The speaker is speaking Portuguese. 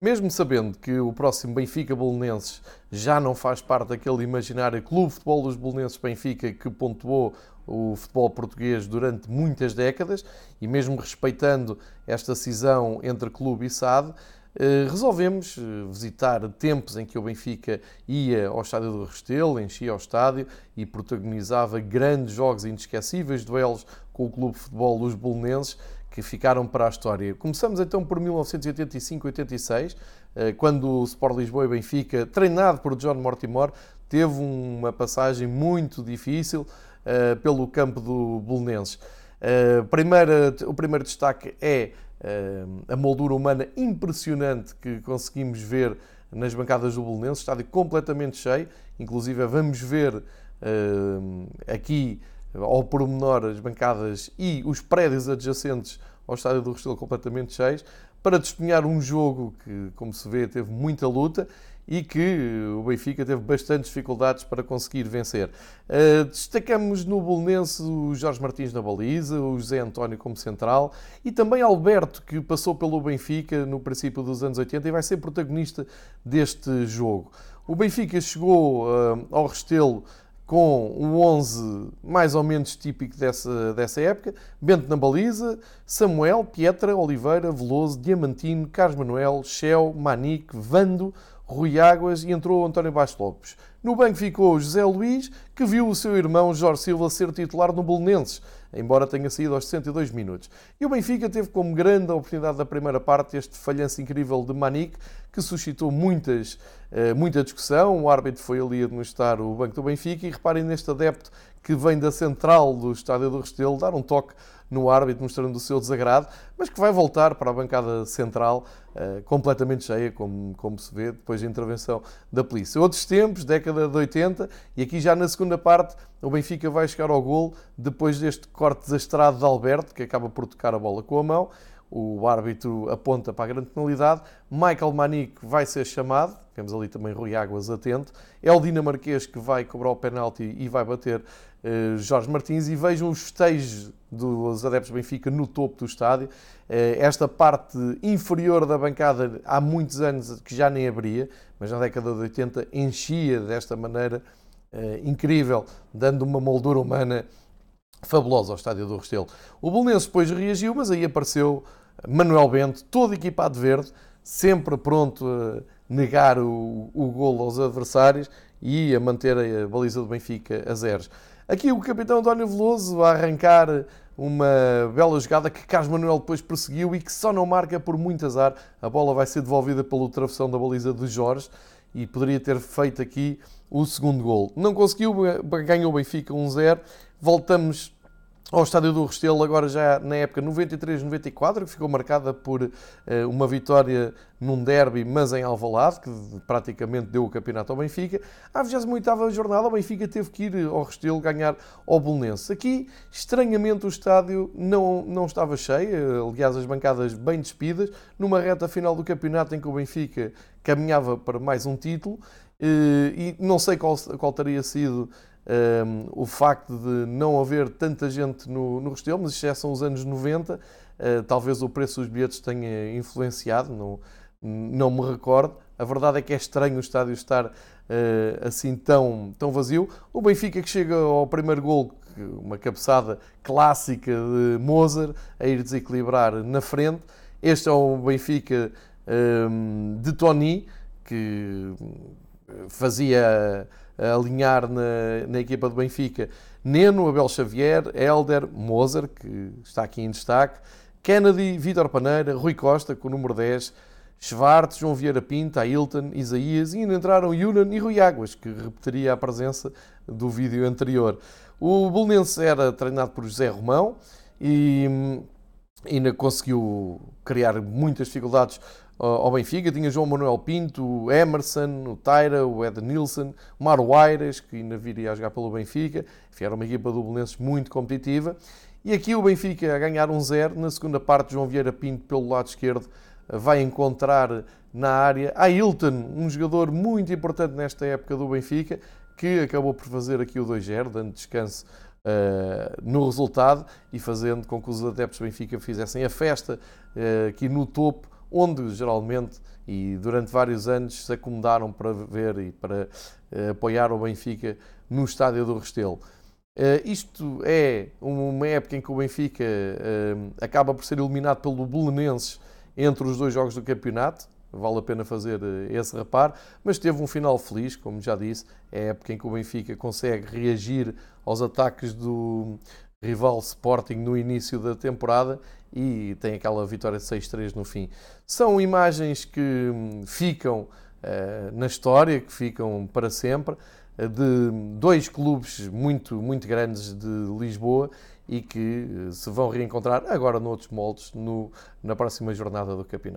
Mesmo sabendo que o próximo Benfica Bolonenses já não faz parte daquele imaginário Clube Futebol dos Bolonenses Benfica que pontuou o futebol português durante muitas décadas e mesmo respeitando esta cisão entre clube e SAD, eh, resolvemos eh, visitar tempos em que o Benfica ia ao estádio do Restelo, enchia o estádio e protagonizava grandes jogos inesquecíveis, duelos com o Clube Futebol dos Bolonenses, que ficaram para a história. Começamos então por 1985-86, eh, quando o Sport Lisboa e Benfica, treinado por John Mortimer, teve uma passagem muito difícil eh, pelo campo do Belenenses. Eh, o primeiro destaque é a moldura humana impressionante que conseguimos ver nas bancadas do Belenenses, estádio completamente cheio, inclusive vamos ver aqui ao pormenor as bancadas e os prédios adjacentes ao estádio do Restelo completamente cheios, para despenhar um jogo que, como se vê, teve muita luta e que o Benfica teve bastantes dificuldades para conseguir vencer. Uh, destacamos no Bolonense o Jorge Martins na baliza, o José António como central e também Alberto, que passou pelo Benfica no princípio dos anos 80 e vai ser protagonista deste jogo. O Benfica chegou uh, ao Restelo com um 11 mais ou menos típico dessa, dessa época. Bento na baliza, Samuel, Pietra, Oliveira, Veloso, Diamantino, Carlos Manuel, Shell, Manique, Vando, Rui Águas e entrou António Baixo Lopes. No banco ficou José Luís, que viu o seu irmão Jorge Silva ser titular no Belenenses, embora tenha saído aos 62 minutos. E o Benfica teve como grande oportunidade da primeira parte este falhanço incrível de Manique, que suscitou muitas, eh, muita discussão. O árbitro foi ali administrar o banco do Benfica e reparem neste adepto que vem da central do estádio do Restelo dar um toque no árbitro mostrando o seu desagrado, mas que vai voltar para a bancada central uh, completamente cheia, como, como se vê depois da intervenção da polícia. Outros tempos, década de 80, e aqui já na segunda parte o Benfica vai chegar ao gol depois deste corte desastrado de Alberto, que acaba por tocar a bola com a mão o árbitro aponta para a grande penalidade. Michael Manique vai ser chamado. Temos ali também Rui Águas atento. É o dinamarquês que vai cobrar o penalti e vai bater uh, Jorge Martins. E vejam os festejos dos adeptos Benfica no topo do estádio. Uh, esta parte inferior da bancada há muitos anos que já nem abria, mas na década de 80 enchia desta maneira uh, incrível, dando uma moldura humana fabulosa ao estádio do Restelo. O Bolonense depois reagiu, mas aí apareceu Manuel Bento, todo equipado de verde, sempre pronto a negar o, o golo aos adversários e a manter a baliza do Benfica a zeros. Aqui o capitão António Veloso a arrancar uma bela jogada que Carlos Manuel depois perseguiu e que só não marca por muito azar. A bola vai ser devolvida pelo travessão da baliza de Jorge e poderia ter feito aqui o segundo gol. Não conseguiu, ganhou o Benfica 1-0. Voltamos ao estádio do Restelo, agora já na época 93-94, que ficou marcada por uh, uma vitória num derby, mas em Alvalade, que praticamente deu o campeonato ao Benfica. À 28ª jornada, o Benfica teve que ir ao Restelo ganhar ao Bolonense. Aqui, estranhamente, o estádio não, não estava cheio, aliás, as bancadas bem despidas, numa reta final do campeonato em que o Benfica caminhava para mais um título, e não sei qual, qual teria sido um, o facto de não haver tanta gente no, no Restelo, mas isto já são os anos 90, uh, ah, talvez o preço dos bilhetes tenha influenciado, não, não me recordo. A verdade é que é estranho o estádio estar uh, assim tão, tão vazio. O Benfica que chega ao primeiro gol, uma cabeçada clássica de Mozart, a ir desequilibrar na frente. Este é o Benfica um, de Tony, que fazia alinhar na, na equipa do Benfica Neno, Abel Xavier, Elder, Moser, que está aqui em destaque, Kennedy, Vítor Paneira, Rui Costa, com o número 10, Schwartz, João Vieira Pinto, Ailton, Isaías, e ainda entraram Yunan e Rui Águas, que repetiria a presença do vídeo anterior. O Bolonense era treinado por José Romão e ainda conseguiu criar muitas dificuldades ao Benfica. Tinha João Manuel Pinto, o Emerson, o Taira, o Ed Nilsson, o Mário Aires, que ainda viria a jogar pelo Benfica. Enfim, era uma equipa do Belenenses muito competitiva. E aqui o Benfica a ganhar um zero. Na segunda parte, João Vieira Pinto, pelo lado esquerdo, vai encontrar na área Ailton, um jogador muito importante nesta época do Benfica, que acabou por fazer aqui o 2-0, dando descanso uh, no resultado e fazendo com que os adeptos do Benfica fizessem a festa uh, aqui no topo onde geralmente e durante vários anos se acomodaram para ver e para uh, apoiar o Benfica no estádio do Restelo. Uh, isto é uma época em que o Benfica uh, acaba por ser eliminado pelo Belenenses entre os dois jogos do campeonato. Vale a pena fazer esse reparo, mas teve um final feliz, como já disse. É a época em que o Benfica consegue reagir aos ataques do rival Sporting no início da temporada e tem aquela vitória de 6-3 no fim. São imagens que hum, ficam uh, na história, que ficam para sempre, uh, de dois clubes muito, muito grandes de Lisboa e que se vão reencontrar agora noutros moldes no, na próxima jornada do campeonato.